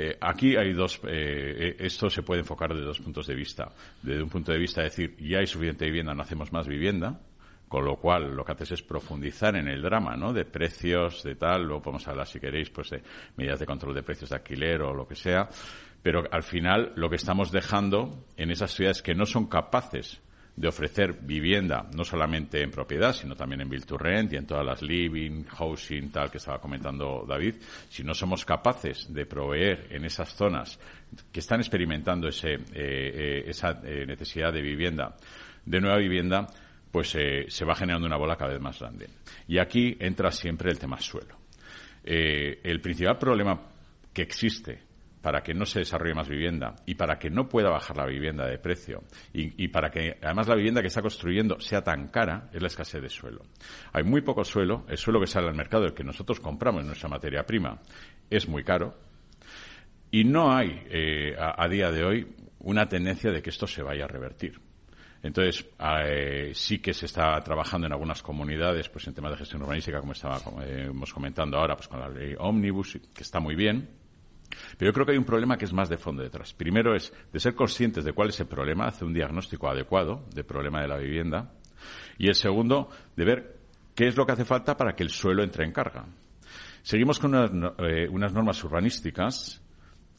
Eh, aquí hay dos. Eh, esto se puede enfocar desde dos puntos de vista. Desde un punto de vista de decir, ya hay suficiente vivienda, no hacemos más vivienda. Con lo cual, lo que haces es profundizar en el drama, ¿no? De precios, de tal. Luego podemos hablar, si queréis, pues de medidas de control de precios de alquiler o lo que sea. Pero al final, lo que estamos dejando en esas ciudades que no son capaces de ofrecer vivienda, no solamente en propiedad, sino también en build to rent y en todas las living, housing, tal que estaba comentando David, si no somos capaces de proveer en esas zonas que están experimentando ese, eh, eh, esa eh, necesidad de vivienda, de nueva vivienda, pues se va generando una bola cada vez más grande. Y aquí entra siempre el tema suelo. el principal problema que existe para que no se desarrolle más vivienda y para que no pueda bajar la vivienda de precio y, para que además la vivienda que está construyendo sea tan cara es la escasez de suelo. Hay muy poco suelo, el suelo que sale al mercado, el que nosotros compramos en nuestra materia prima, es muy caro y no hay eh, a, día de hoy una tendencia de que esto se vaya a revertir. Entonces, eh, sí que se está trabajando en algunas comunidades, pues en temas de gestión urbanística, como estábamos eh, comentando ahora, pues con la ley Omnibus, que está muy bien, pero yo creo que hay un problema que es más de fondo detrás. Primero es de ser conscientes de cuál es el problema, hacer un diagnóstico adecuado del problema de la vivienda. Y el segundo, de ver qué es lo que hace falta para que el suelo entre en carga. Seguimos con unas, eh, normas urbanísticas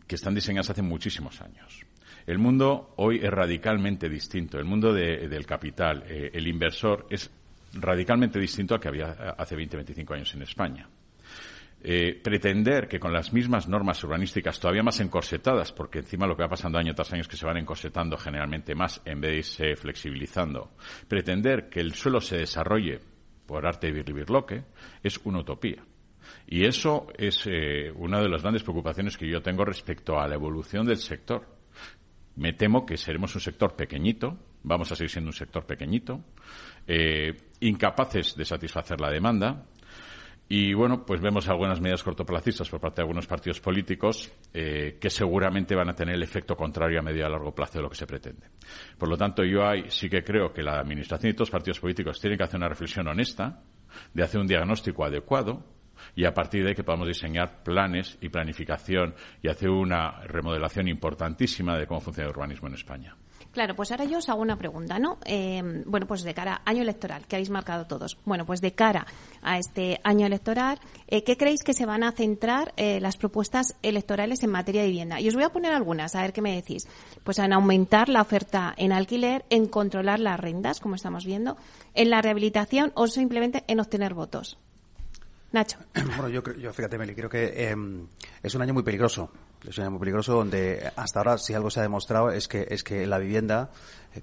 que están diseñadas hace muchísimos años. El mundo hoy es radicalmente distinto. El mundo del capital, eh, el inversor, es radicalmente distinto al que había hace 20, 25 años en España. Eh, pretender que con las mismas normas urbanísticas todavía más encorsetadas, porque encima lo que va pasando año tras año es que se van encorsetando generalmente más en vez de irse flexibilizando, pretender que el suelo se desarrolle por arte de birlibirloque es una utopía. Y eso es eh, una de las grandes preocupaciones que yo tengo respecto a la evolución del sector. Me temo que seremos un sector pequeñito, vamos a seguir siendo un sector pequeñito, eh, incapaces de satisfacer la demanda, y bueno, pues vemos algunas medidas cortoplacistas por parte de algunos partidos políticos eh, que seguramente van a tener el efecto contrario a medio y largo plazo de lo que se pretende. Por lo tanto, yo sí que creo que la Administración y todos los partidos políticos tienen que hacer una reflexión honesta, de hacer un diagnóstico adecuado y a partir de ahí que podamos diseñar planes y planificación y hacer una remodelación importantísima de cómo funciona el urbanismo en España. Claro, pues ahora yo os hago una pregunta, ¿no? Eh, bueno, pues de cara a año electoral, que habéis marcado todos. Bueno, pues de cara a este año electoral, eh, ¿qué creéis que se van a centrar eh, las propuestas electorales en materia de vivienda? Y os voy a poner algunas, a ver qué me decís. Pues en aumentar la oferta en alquiler, en controlar las rentas, como estamos viendo, en la rehabilitación o simplemente en obtener votos. Nacho. Bueno, yo, yo fíjate, Meli, creo que em, es un año muy peligroso. Es un año muy peligroso donde hasta ahora, si algo se ha demostrado, es que, es que la vivienda,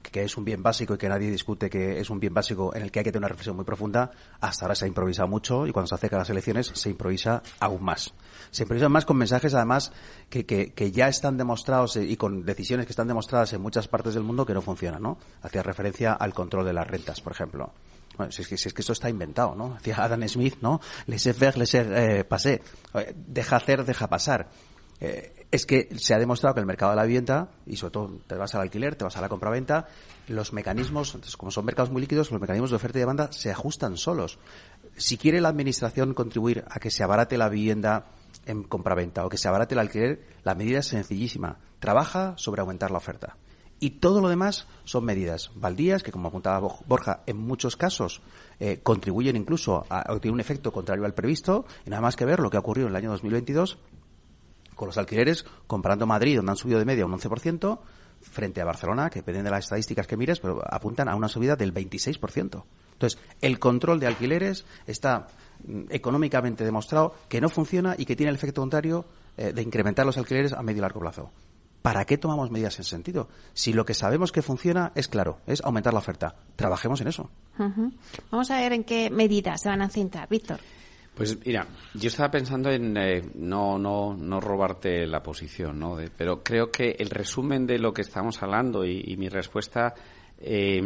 que es un bien básico y que nadie discute que es un bien básico en el que hay que tener una reflexión muy profunda, hasta ahora se ha improvisado mucho y cuando se acercan las elecciones se improvisa aún más. Se improvisa más con mensajes, además, que, que, que ya están demostrados y con decisiones que están demostradas en muchas partes del mundo que no funcionan, ¿no? Hacía referencia al control de las rentas, por ejemplo. Bueno, si es, que, si es que esto está inventado, ¿no? Decía Adam Smith, ¿no? Laissez faire, laissez eh, passer. Eh, deja hacer, deja pasar. Eh, es que se ha demostrado que el mercado de la vivienda, y sobre todo te vas al alquiler, te vas a la compraventa, los mecanismos, como son mercados muy líquidos, los mecanismos de oferta y demanda se ajustan solos. Si quiere la Administración contribuir a que se abarate la vivienda en compraventa o que se abarate el alquiler, la medida es sencillísima. Trabaja sobre aumentar la oferta. Y todo lo demás son medidas baldías que, como apuntaba Borja, en muchos casos eh, contribuyen incluso a, a tienen un efecto contrario al previsto. Y nada más que ver lo que ha ocurrido en el año 2022 con los alquileres, comparando Madrid, donde han subido de media un 11%, frente a Barcelona, que dependen de las estadísticas que mires, pero apuntan a una subida del 26%. Entonces, el control de alquileres está mm, económicamente demostrado que no funciona y que tiene el efecto contrario eh, de incrementar los alquileres a medio y largo plazo. ¿para qué tomamos medidas en sentido? Si lo que sabemos que funciona es claro, es aumentar la oferta. Trabajemos en eso. Vamos a ver en qué medidas se van a centrar. Víctor. Pues mira, yo estaba pensando en eh, no, no, no robarte la posición, ¿no? pero creo que el resumen de lo que estamos hablando y, mi respuesta eh,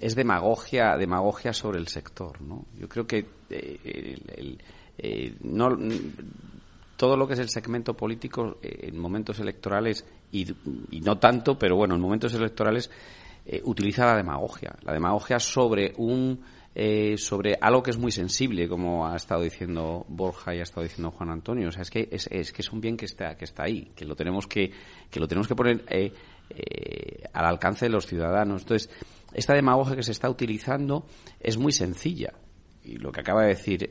es demagogia, demagogia sobre el sector, ¿no? Yo creo que eh, no, todo lo que es el segmento político en momentos electorales y, no tanto, pero bueno, en momentos electorales utiliza la demagogia, la demagogia sobre un eh, sobre algo que es muy sensible, como ha estado diciendo Borja y ha estado diciendo Juan Antonio. O sea, es que es, que es un bien que está, que está ahí, que lo tenemos que, que lo tenemos que poner eh, eh, al alcance de los ciudadanos. Entonces, esta demagogia que se está utilizando es muy sencilla. Y lo que acaba de decir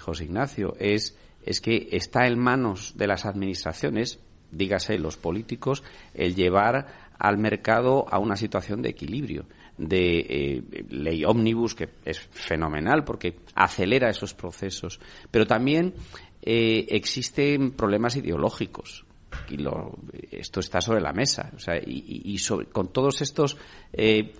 José Ignacio es, es que está en manos de las administraciones, dígase los políticos, el llevar al mercado a una situación de equilibrio de eh, ley ómnibus, que es fenomenal porque acelera esos procesos. Pero también eh, existen problemas ideológicos. Y lo, esto está sobre la mesa. O sea, y, con todos estos, eh,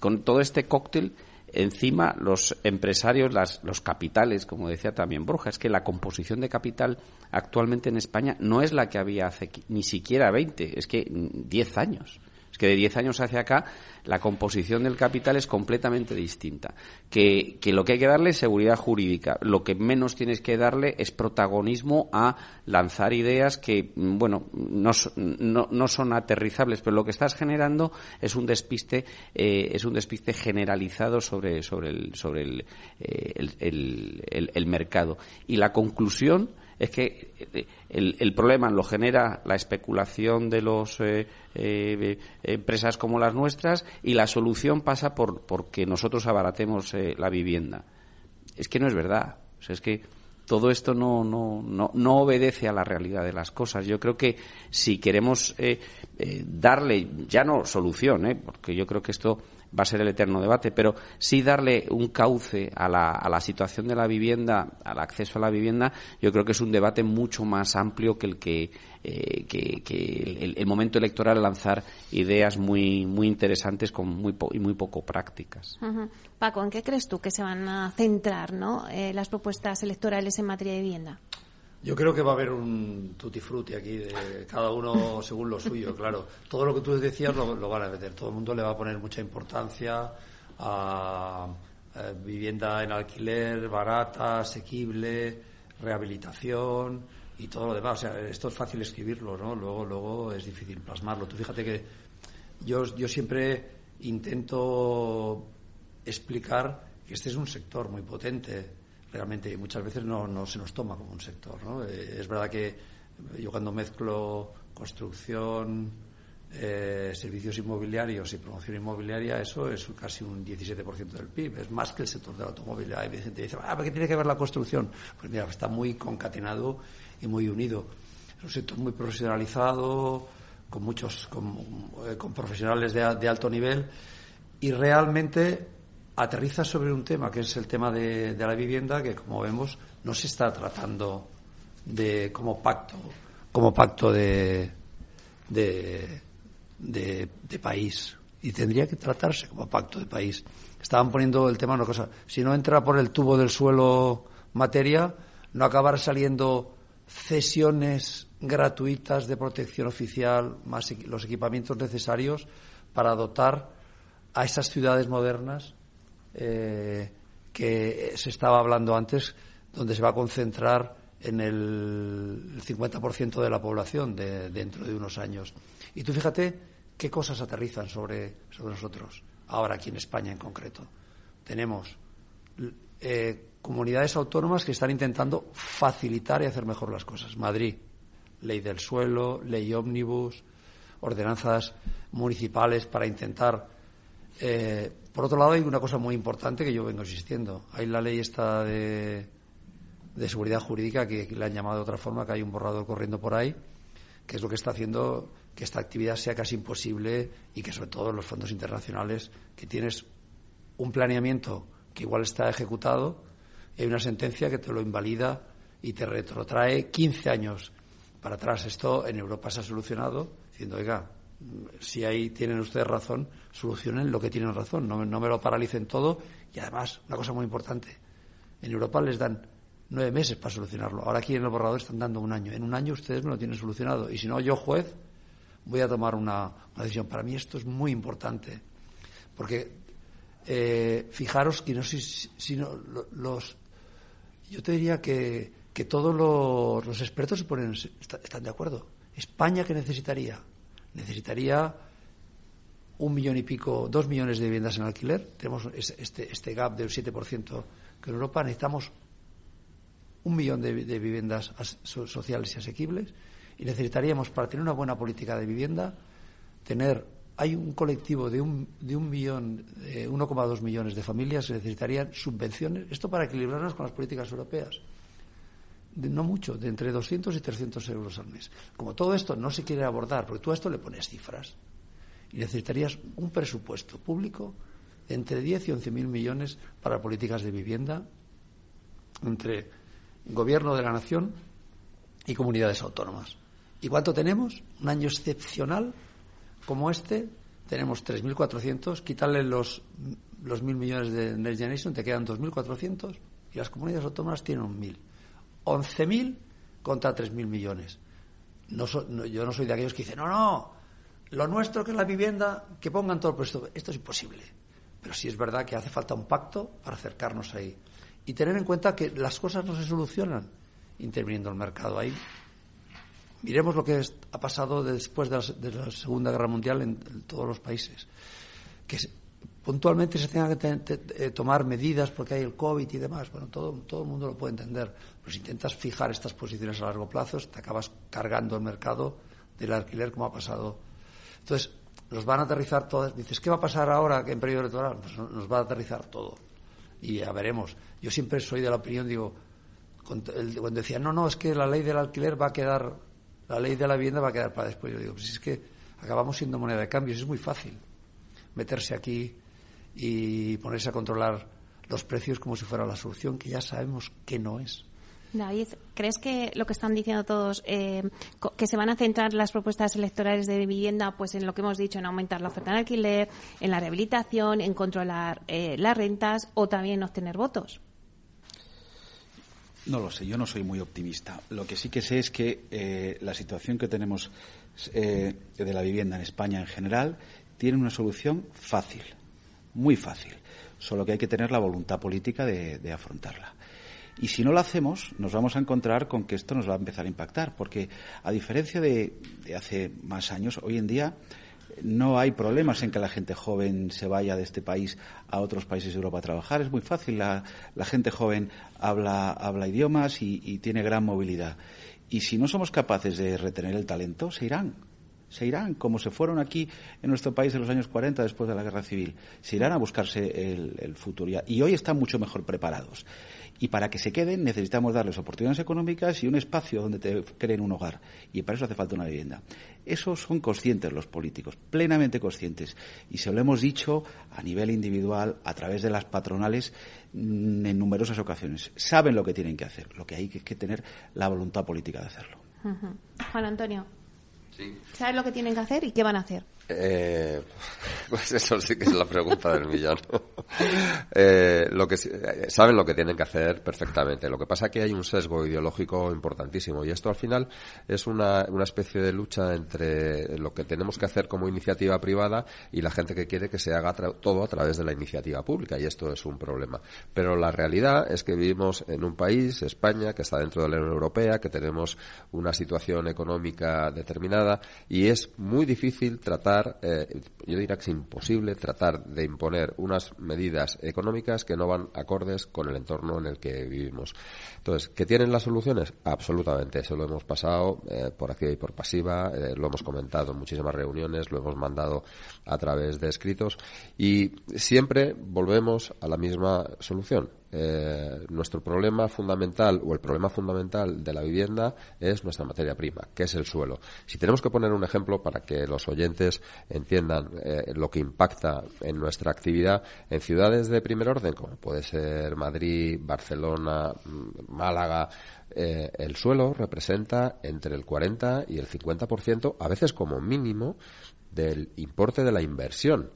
con todo este cóctel, encima los empresarios, las, los capitales, como decía también Borja, es que la composición de capital actualmente en España no es la que había hace ni siquiera 20, es que 10 años. Es que de 10 años hacia acá la composición del capital es completamente distinta. Que, lo que hay que darle es seguridad jurídica. Lo que menos tienes que darle es protagonismo a lanzar ideas que, bueno, no, no, son aterrizables, pero lo que estás generando es un despiste, eh, es un despiste generalizado sobre, sobre, el, sobre el, eh, el mercado. Y la conclusión es que eh, el, problema lo genera la especulación de las eh, eh, empresas como las nuestras y la solución pasa por porque nosotros abaratemos la vivienda. Es que no es verdad. es que todo esto no, no, no, no, obedece a la realidad de las cosas. Yo creo que si queremos darle, ya no solución, porque yo creo que esto va a ser el eterno debate, pero sí darle un cauce a la, a la situación de la vivienda, al acceso a la vivienda, yo creo que es un debate mucho más amplio que el que, eh, el, momento electoral lanzar ideas muy, muy interesantes con muy y muy poco prácticas. Paco, ¿en qué crees tú que se van a centrar ¿no? Eh, las propuestas electorales en materia de vivienda? Yo creo que va a haber un tutti frutti aquí, de cada uno según lo suyo, claro. Todo lo que tú decías lo, van a meter. Todo el mundo le va a poner mucha importancia a, vivienda en alquiler, barata, asequible, rehabilitación y todo lo demás. O sea, esto es fácil escribirlo, ¿no? Luego, luego es difícil plasmarlo. Tú fíjate que yo, yo siempre intento explicar que este es un sector muy potente realmente muchas veces no, no se nos toma como un sector. ¿no? Eh, es verdad que yo cuando mezclo construcción, eh, servicios inmobiliarios y promoción inmobiliaria, eso es casi un 17% del PIB. Es más que el sector del automóvil. Hay gente que dice, ah, ¿qué tiene que ver la construcción? Pues mira, está muy concatenado y muy unido. Es un sector muy profesionalizado, con muchos, con, eh, profesionales de, de alto nivel y realmente aterriza sobre un tema que es el tema de, la vivienda que como vemos no se está tratando de como pacto como pacto de de, país. Y tendría que tratarse como pacto de país. Estaban poniendo el tema una cosa si no entra por el tubo del suelo materia no acabará saliendo cesiones gratuitas de protección oficial más los equipamientos necesarios para dotar a esas ciudades modernas eh, que se estaba hablando antes, donde se va a concentrar en el 50% de la población de, dentro de unos años. Y tú fíjate qué cosas aterrizan sobre, sobre nosotros, ahora aquí en España en concreto. Tenemos eh, comunidades autónomas que están intentando facilitar y hacer mejor las cosas. Madrid, ley del suelo, ley ómnibus, ordenanzas municipales para intentar eh, por otro lado, hay una cosa muy importante que yo vengo insistiendo. Hay la ley esta de, seguridad jurídica que, le han llamado de otra forma, que hay un borrador corriendo por ahí, que es lo que está haciendo que esta actividad sea casi imposible y que sobre todo los fondos internacionales, que tienes un planeamiento que igual está ejecutado y hay una sentencia que te lo invalida y te retrotrae 15 años para atrás. Esto en Europa se ha solucionado diciendo, oiga, si ahí tienen ustedes razón, solucionen lo que tienen razón, no, me lo paralicen todo. Y además, una cosa muy importante, en Europa les dan nueve meses para solucionarlo. Ahora aquí en el borrador están dando un año. En un año ustedes me lo tienen solucionado. Y si no, yo, juez, voy a tomar una, decisión. Para mí esto es muy importante. Porque eh, fijaros que no sé si, los. Yo te diría que, que todos los, los, expertos se ponen, están de acuerdo. España, ¿qué necesitaría? Necesitaría un millón y pico, dos millones de viviendas en alquiler. Tenemos este, este gap del 7% que en Europa necesitamos un millón de, viviendas sociales y asequibles y necesitaríamos, para tener una buena política de vivienda, tener. Hay un colectivo de un, de un millón, 1,2 millones de familias que necesitarían subvenciones. Esto para equilibrarnos con las políticas europeas. No mucho, de entre 200 y 300 euros al mes. Como todo esto no se quiere abordar, porque tú a esto le pones cifras, y necesitarías un presupuesto público de entre 10 y 11 mil millones para políticas de vivienda entre gobierno de la nación y comunidades autónomas. ¿Y cuánto tenemos? Un año excepcional como este, tenemos 3.400, quitarle los, los mil millones de Next Generation, te quedan 2.400 y las comunidades autónomas tienen un mil. 11.000 contra 3.000 millones. No, yo no soy de aquellos que dicen, no, no, lo nuestro que es la vivienda, que pongan todo el presupuesto. Esto es imposible. Pero sí es verdad que hace falta un pacto para acercarnos ahí. Y tener en cuenta que las cosas no se solucionan interviniendo el mercado ahí. Miremos lo que ha pasado después de la, Segunda Guerra Mundial en, todos los países. Que puntualmente se tengan que eh, tomar medidas porque hay el COVID y demás. Bueno, todo, todo el mundo lo puede entender. Pero si intentas fijar estas posiciones a largo plazo, te acabas cargando el mercado del alquiler como ha pasado entonces, nos van a aterrizar todas. Dices, ¿qué va a pasar ahora en periodo electoral? Pues nos va a aterrizar todo. Y ya veremos. Yo siempre soy de la opinión, digo, cuando decía, no, no, es que la ley del alquiler va a quedar, la ley de la vivienda va a quedar para después. Yo digo, pues es que acabamos siendo moneda de cambio. Es muy fácil meterse aquí y ponerse a controlar los precios como si fuera la solución, que ya sabemos que no es. David, ¿crees que lo que están diciendo todos, eh, que se van a centrar las propuestas electorales de vivienda, pues en lo que hemos dicho, en aumentar la oferta en alquiler, en la rehabilitación, en controlar eh, las rentas o también obtener votos? No lo sé, yo no soy muy optimista. Lo que sí que sé es que eh, la situación que tenemos de la vivienda en España en general tiene una solución fácil, muy fácil, solo que hay que tener la voluntad política de afrontarla. Y si no lo hacemos, nos vamos a encontrar con que esto nos va a empezar a impactar, porque a diferencia de, hace más años, hoy en día no hay problemas en que la gente joven se vaya de este país a otros países de Europa a trabajar. Es muy fácil. La, gente joven habla, habla idiomas y, tiene gran movilidad. Y si no somos capaces de retener el talento, se irán. Se irán, como se fueron aquí en nuestro país en los años 40 después de la guerra civil. Se irán a buscarse el, futuro. Y hoy están mucho mejor preparados. Y para que se queden necesitamos darles oportunidades económicas y un espacio donde te creen un hogar. Y para eso hace falta una vivienda. Eso son conscientes los políticos, plenamente conscientes. Y se lo hemos dicho a nivel individual, a través de las patronales, mm, en numerosas ocasiones. Saben lo que tienen que hacer. Lo que hay que tener la voluntad política de hacerlo. Juan Antonio. Sí. ¿Saben lo que tienen que hacer y qué van a hacer? Eh, pues eso sí que es la pregunta del millón. eh, lo que eh, saben lo que tienen que hacer perfectamente. Lo que pasa es que hay un sesgo ideológico importantísimo y esto al final es una, una especie de lucha entre lo que tenemos que hacer como iniciativa privada y la gente que quiere que se haga todo a través de la iniciativa pública y esto es un problema. Pero la realidad es que vivimos en un país, España, que está dentro de la Unión Europea, que tenemos una situación económica determinada y es muy difícil tratar eh, yo diría que es imposible tratar de imponer unas medidas económicas que no van acordes con el entorno en el que vivimos. Entonces, ¿que tienen las soluciones? Absolutamente. Eso lo hemos pasado eh, por activa y por pasiva, eh, lo hemos comentado en muchísimas reuniones, lo hemos mandado a través de escritos y siempre volvemos a la misma solución eh, nuestro problema fundamental o el problema fundamental de la vivienda es nuestra materia prima, que es el suelo. Si tenemos que poner un ejemplo para que los oyentes entiendan eh, lo que impacta en nuestra actividad en ciudades de primer orden, como puede ser Madrid, Barcelona, mm, Málaga, eh, el suelo representa entre el 40 y el 50%, a veces como mínimo, del importe de la inversión.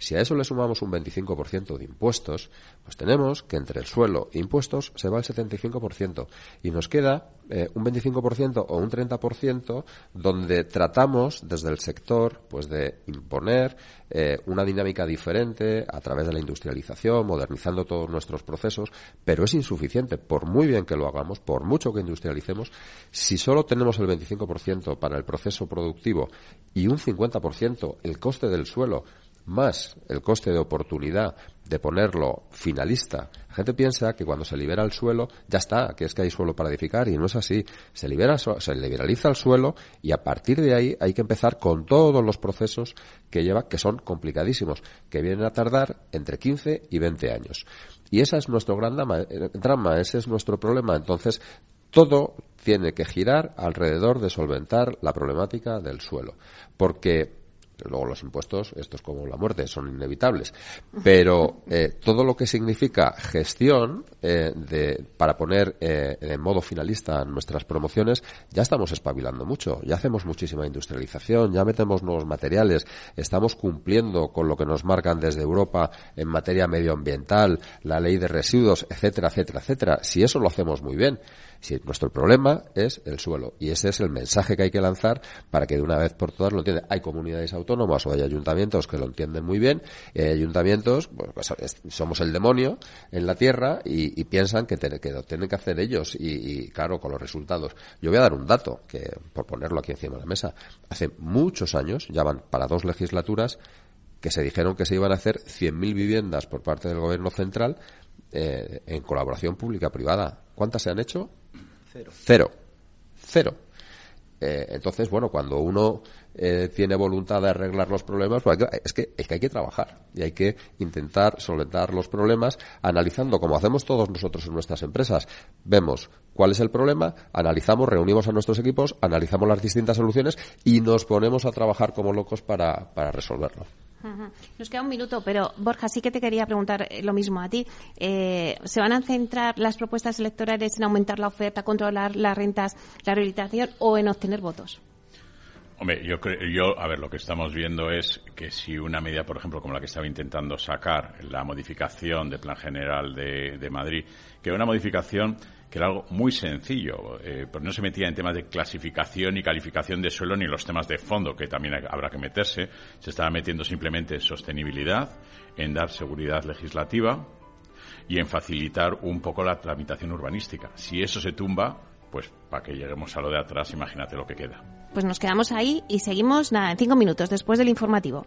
Si a eso le sumamos un 25% de impuestos, pues tenemos que entre el suelo e impuestos se va el 75% y nos queda eh, un 25% o un 30% donde tratamos desde el sector pues de imponer eh, una dinámica diferente a través de la industrialización, modernizando todos nuestros procesos, pero es insuficiente, por muy bien que lo hagamos, por mucho que industrialicemos, si solo tenemos el 25% para el proceso productivo y un 50% el coste del suelo más el coste de oportunidad de ponerlo finalista. La gente piensa que cuando se libera el suelo ya está, que es que hay suelo para edificar y no es así. Se libera, se liberaliza el suelo y a partir de ahí hay que empezar con todos los procesos que lleva, que son complicadísimos, que vienen a tardar entre 15 y 20 años. Y ese es nuestro gran drama, ese es nuestro problema. Entonces, todo tiene que girar alrededor de solventar la problemática del suelo. Porque Luego los impuestos, esto es como la muerte, son inevitables. Pero eh, todo lo que significa gestión eh, de, para poner eh, en modo finalista nuestras promociones, ya estamos espabilando mucho. Ya hacemos muchísima industrialización, ya metemos nuevos materiales, estamos cumpliendo con lo que nos marcan desde Europa en materia medioambiental, la ley de residuos, etcétera, etcétera, etcétera. Si eso lo hacemos muy bien. Si nuestro problema es el suelo. Y ese es el mensaje que hay que lanzar para que de una vez por todas lo entiendan. Hay comunidades autónomas o hay ayuntamientos que lo entienden muy bien y hay ayuntamientos, pues, somos el demonio en la tierra y, piensan que, lo tienen que hacer ellos y, claro, con los resultados. Yo voy a dar un dato que, por ponerlo aquí encima de la mesa, hace muchos años, ya van para dos legislaturas, que se dijeron que se iban a hacer 100.000 viviendas por parte del gobierno central eh, en colaboración pública-privada. ¿Cuántas se han hecho? Cero. Cero. Cero. Eh, entonces, bueno, cuando uno eh, tiene voluntad de arreglar los problemas, pues es, que, es que hay que trabajar y hay que intentar solventar los problemas analizando, como hacemos todos nosotros en nuestras empresas. Vemos cuál es el problema, analizamos, reunimos a nuestros equipos, analizamos las distintas soluciones y nos ponemos a trabajar como locos para, para resolverlo. Nos queda un minuto, pero Borja, sí que te quería preguntar eh, lo mismo a ti. Eh, ¿Se van a centrar las propuestas electorales en aumentar la oferta, controlar las rentas, la rehabilitación o en obtener votos? Hombre, yo creo, yo, a ver, lo que estamos viendo es que si una medida, por ejemplo, como la que estaba intentando sacar, la modificación del Plan General de, de Madrid, que una modificación que era algo muy sencillo, eh, pues no se metía en temas de clasificación y calificación de suelo ni los temas de fondo, que también habrá que meterse. Se estaba metiendo simplemente en sostenibilidad, en dar seguridad legislativa y en facilitar un poco la tramitación urbanística. Si eso se tumba, pues para que lleguemos a lo de atrás, imagínate lo que queda. Pues nos quedamos ahí y seguimos nada, en cinco minutos después del informativo.